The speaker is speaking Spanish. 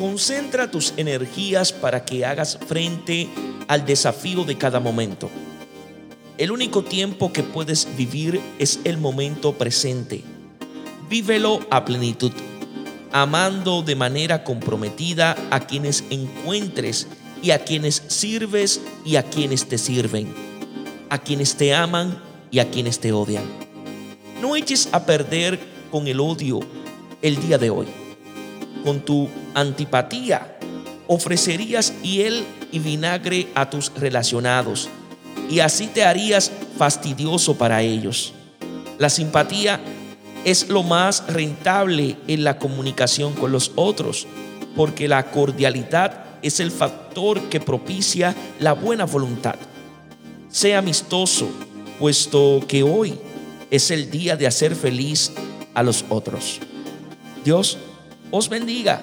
Concentra tus energías para que hagas frente al desafío de cada momento. El único tiempo que puedes vivir es el momento presente. Vívelo a plenitud, amando de manera comprometida a quienes encuentres y a quienes sirves y a quienes te sirven, a quienes te aman y a quienes te odian. No eches a perder con el odio el día de hoy con tu antipatía, ofrecerías hiel y vinagre a tus relacionados y así te harías fastidioso para ellos. La simpatía es lo más rentable en la comunicación con los otros, porque la cordialidad es el factor que propicia la buena voluntad. Sea amistoso, puesto que hoy es el día de hacer feliz a los otros. Dios os bendiga